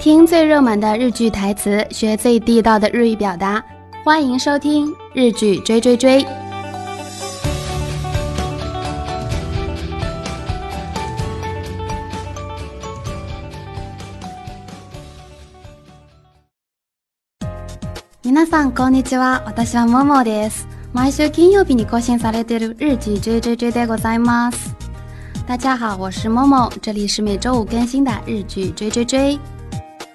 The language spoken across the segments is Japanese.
听最热门的日剧台词，学最地道的日语表达。欢迎收听《日剧追追追》。皆さんこんにちは。私はももです。毎週金曜日に更新されている日剧追追追でございます。大家好，我是もも，这里是每周五更新的日剧追追追。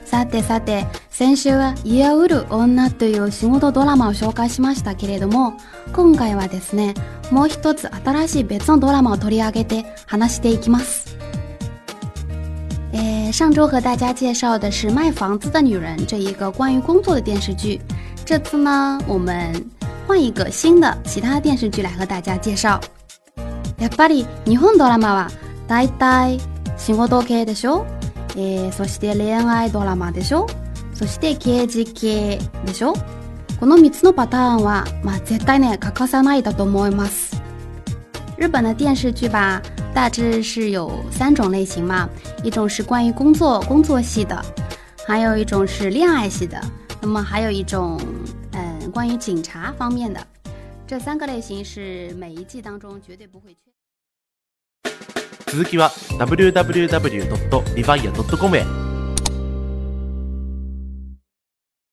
さてさて、先週は家を売る女という仕事ドラマを紹介しましたけれども、今回はですね、もう一つ新しい別のドラマを取り上げて話していきます。诶，上周和大家介绍的是《卖房子的女人》这一个关于工作的电视剧，这次呢，我们换一个新的其他电视剧来和大家介绍。やっぱり日本ドラマは大体仕事系でしょ？えー、そして恋愛ドラマでしょ？そして刑事系でしょ？この3つのパターンは、まあ、絶対ね、欠かさないだと思います。日本的电视剧吧，大致是有三种类型嘛，一种是关于工作工作系的，还有一种是恋爱系的，那么还有一种嗯关于警察方面的。这三个类型是每一季当中绝对不会缺。続きは www.revia.com へ